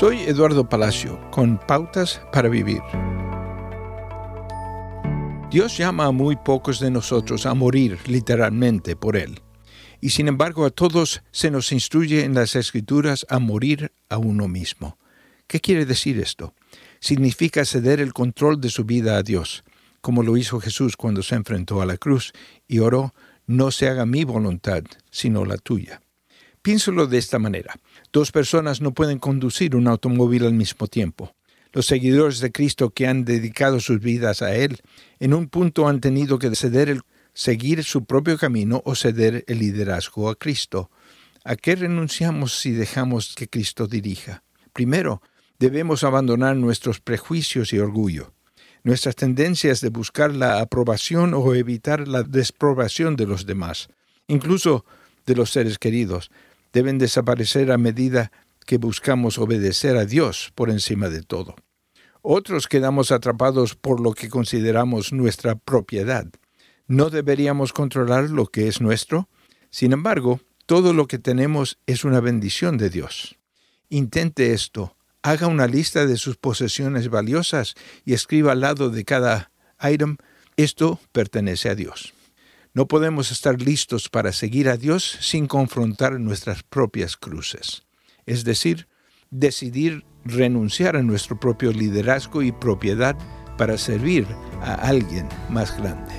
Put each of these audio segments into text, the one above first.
Soy Eduardo Palacio con Pautas para Vivir. Dios llama a muy pocos de nosotros a morir literalmente por Él. Y sin embargo a todos se nos instruye en las Escrituras a morir a uno mismo. ¿Qué quiere decir esto? Significa ceder el control de su vida a Dios, como lo hizo Jesús cuando se enfrentó a la cruz y oró, no se haga mi voluntad, sino la tuya. Piénselo de esta manera. Dos personas no pueden conducir un automóvil al mismo tiempo. Los seguidores de Cristo que han dedicado sus vidas a Él, en un punto han tenido que ceder el, seguir su propio camino o ceder el liderazgo a Cristo. ¿A qué renunciamos si dejamos que Cristo dirija? Primero, debemos abandonar nuestros prejuicios y orgullo, nuestras tendencias de buscar la aprobación o evitar la desprobación de los demás, incluso de los seres queridos, deben desaparecer a medida que buscamos obedecer a Dios por encima de todo. Otros quedamos atrapados por lo que consideramos nuestra propiedad. ¿No deberíamos controlar lo que es nuestro? Sin embargo, todo lo que tenemos es una bendición de Dios. Intente esto. Haga una lista de sus posesiones valiosas y escriba al lado de cada item, esto pertenece a Dios. No podemos estar listos para seguir a Dios sin confrontar nuestras propias cruces es decir, decidir renunciar a nuestro propio liderazgo y propiedad para servir a alguien más grande.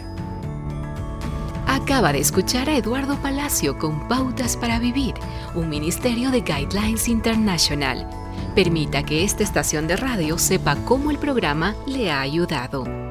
Acaba de escuchar a Eduardo Palacio con Pautas para Vivir, un ministerio de Guidelines International. Permita que esta estación de radio sepa cómo el programa le ha ayudado.